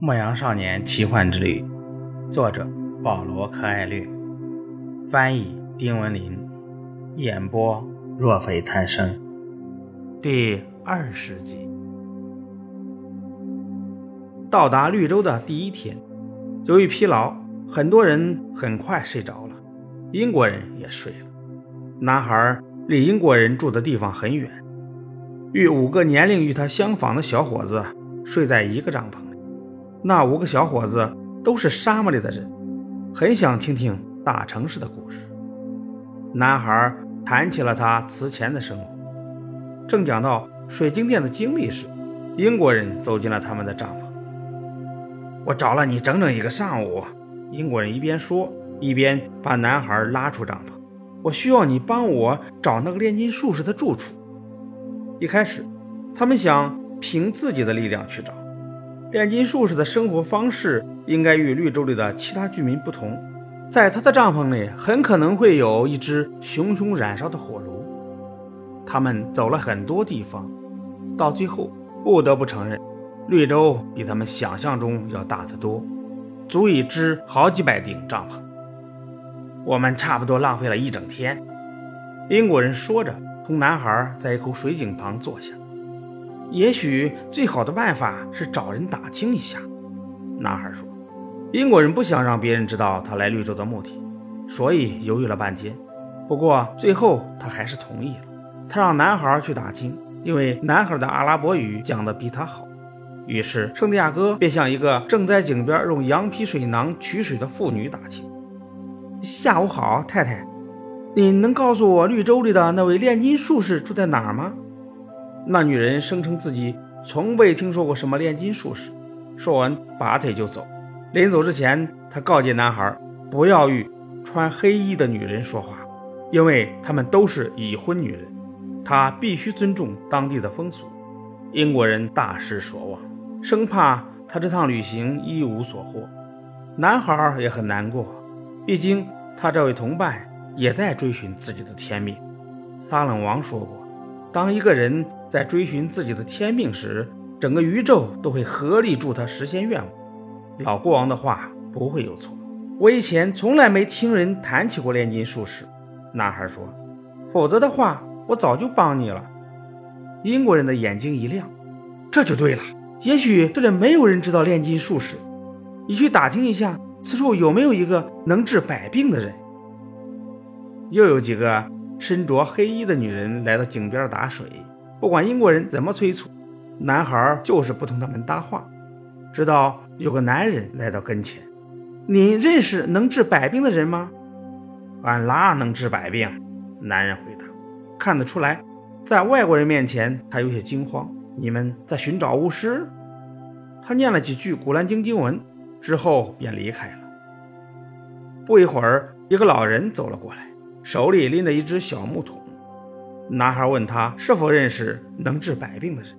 《牧羊少年奇幻之旅》，作者保罗·柯艾略，翻译丁文林，演播若非贪生。第二十集。到达绿洲的第一天，由于疲劳，很多人很快睡着了，英国人也睡了。男孩离英国人住的地方很远，与五个年龄与他相仿的小伙子睡在一个帐篷。那五个小伙子都是沙漠里的人，很想听听大城市的故事。男孩谈起了他此前的生活，正讲到水晶店的经历时，英国人走进了他们的帐篷。我找了你整整一个上午，英国人一边说，一边把男孩拉出帐篷。我需要你帮我找那个炼金术士的住处。一开始，他们想凭自己的力量去找。炼金术士的生活方式应该与绿洲里的其他居民不同，在他的帐篷里很可能会有一只熊熊燃烧的火炉。他们走了很多地方，到最后不得不承认，绿洲比他们想象中要大得多，足以支好几百顶帐篷。我们差不多浪费了一整天。英国人说着，同男孩在一口水井旁坐下。也许最好的办法是找人打听一下，男孩说。英国人不想让别人知道他来绿洲的目的，所以犹豫了半天。不过最后他还是同意了。他让男孩去打听，因为男孩的阿拉伯语讲得比他好。于是圣地亚哥便向一个正在井边用羊皮水囊取水的妇女打听：“下午好，太太，你能告诉我绿洲里的那位炼金术士住在哪儿吗？”那女人声称自己从未听说过什么炼金术士，说完拔腿就走。临走之前，她告诫男孩不要与穿黑衣的女人说话，因为她们都是已婚女人，他必须尊重当地的风俗。英国人大失所望，生怕他这趟旅行一无所获。男孩也很难过，毕竟他这位同伴也在追寻自己的天命。撒冷王说过。当一个人在追寻自己的天命时，整个宇宙都会合力助他实现愿望。老国王的话不会有错。我以前从来没听人谈起过炼金术士。男孩说：“否则的话，我早就帮你了。”英国人的眼睛一亮：“这就对了。也许这里没有人知道炼金术士。你去打听一下，此处有没有一个能治百病的人？”又有几个。身着黑衣的女人来到井边打水，不管英国人怎么催促，男孩就是不同他们搭话。直到有个男人来到跟前：“你认识能治百病的人吗？”“俺拉能治百病。”男人回答。看得出来，在外国人面前他有些惊慌。“你们在寻找巫师？”他念了几句古兰经经文之后便离开了。不一会儿，一个老人走了过来。手里拎着一只小木桶，男孩问他是否认识能治百病的人。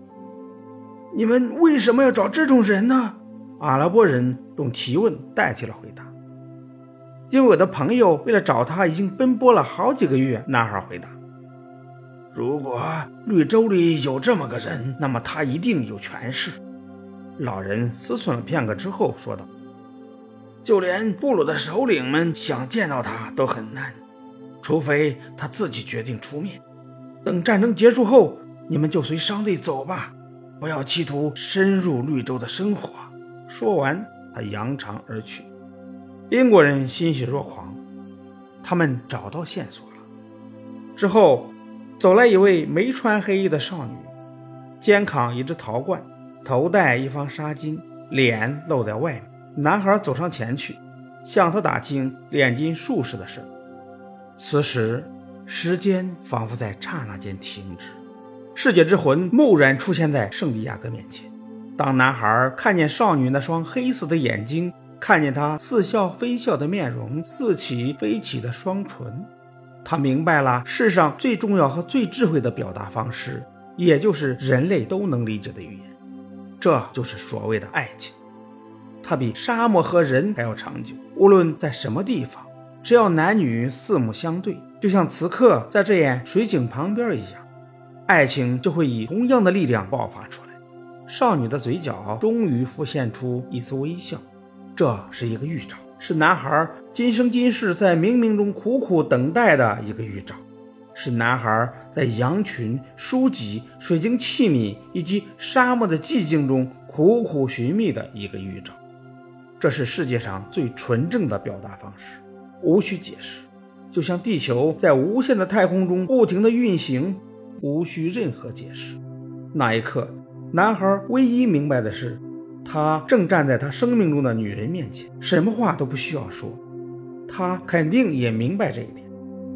你们为什么要找这种人呢？阿拉伯人用提问代替了回答。因为我的朋友为了找他已经奔波了好几个月。男孩回答。如果绿洲里有这么个人，那么他一定有权势。老人思忖了片刻之后说道：“就连部落的首领们想见到他都很难。”除非他自己决定出面，等战争结束后，你们就随商队走吧，不要企图深入绿洲的生活。说完，他扬长而去。英国人欣喜若狂，他们找到线索了。之后，走来一位没穿黑衣的少女，肩扛一只陶罐，头戴一方纱巾，脸露在外面。男孩走上前去，向他打听炼金术士的事。此时，时间仿佛在刹那间停止，世界之魂蓦然出现在圣地亚哥面前。当男孩看见少女那双黑色的眼睛，看见她似笑非笑的面容，似起非起的双唇，他明白了世上最重要和最智慧的表达方式，也就是人类都能理解的语言。这就是所谓的爱情，它比沙漠和人还要长久，无论在什么地方。只要男女四目相对，就像此刻在这眼水井旁边一样，爱情就会以同样的力量爆发出来。少女的嘴角终于浮现出一丝微笑，这是一个预兆，是男孩今生今世在冥冥中苦苦等待的一个预兆，是男孩在羊群、书籍、水晶器皿以及沙漠的寂静中苦苦寻觅的一个预兆。这是世界上最纯正的表达方式，无需解释，就像地球在无限的太空中不停地运行，无需任何解释。那一刻。男孩唯一明白的是，他正站在他生命中的女人面前，什么话都不需要说。他肯定也明白这一点。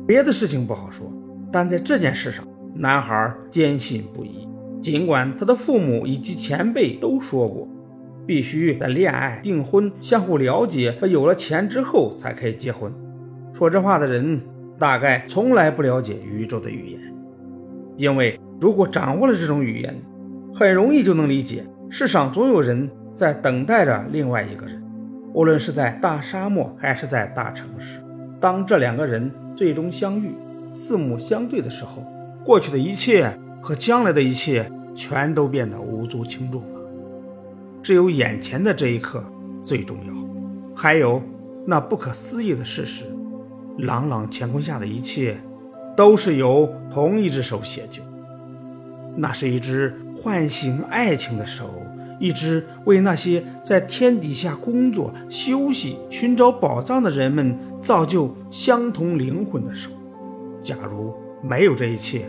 别的事情不好说，但在这件事上，男孩坚信不疑。尽管他的父母以及前辈都说过，必须在恋爱、订婚、相互了解和有了钱之后才可以结婚。说这话的人大概从来不了解宇宙的语言，因为如果掌握了这种语言，很容易就能理解，世上总有人在等待着另外一个人，无论是在大沙漠还是在大城市。当这两个人最终相遇，四目相对的时候，过去的一切和将来的一切全都变得无足轻重了。只有眼前的这一刻最重要，还有那不可思议的事实：朗朗乾坤下的一切，都是由同一只手写就。那是一只唤醒爱情的手，一只为那些在天底下工作、休息、寻找宝藏的人们造就相同灵魂的手。假如没有这一切，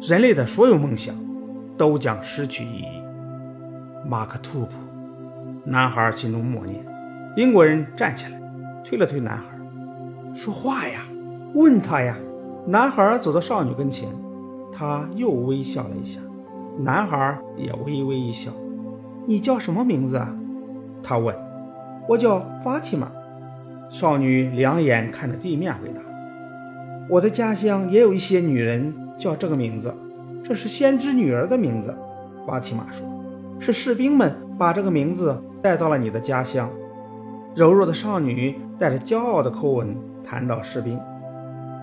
人类的所有梦想都将失去意义。马克吐普，男孩心中默念。英国人站起来，推了推男孩，说话呀，问他呀。男孩走到少女跟前。他又微笑了一下，男孩也微微一笑。你叫什么名字啊？他问。我叫法提玛。少女两眼看着地面回答。我的家乡也有一些女人叫这个名字，这是先知女儿的名字。法提玛说。是士兵们把这个名字带到了你的家乡。柔弱的少女带着骄傲的口吻谈到士兵。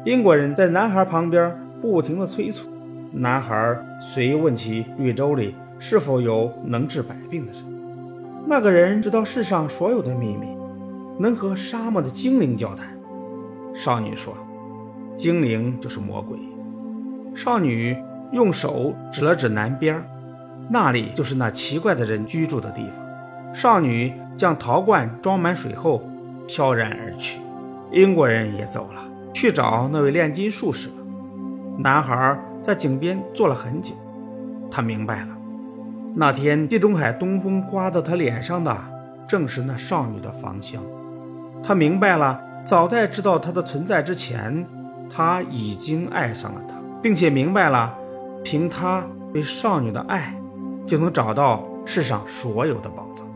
英国人在男孩旁边不停地催促。男孩随问起绿洲里是否有能治百病的人。那个人知道世上所有的秘密，能和沙漠的精灵交谈。少女说：“精灵就是魔鬼。”少女用手指了指南边，那里就是那奇怪的人居住的地方。少女将陶罐装满水后，飘然而去。英国人也走了，去找那位炼金术士了。男孩。在井边坐了很久，他明白了，那天地中海东风刮到他脸上的正是那少女的芳香。他明白了，早在知道她的存在之前，他已经爱上了她，并且明白了，凭他对少女的爱，就能找到世上所有的宝藏。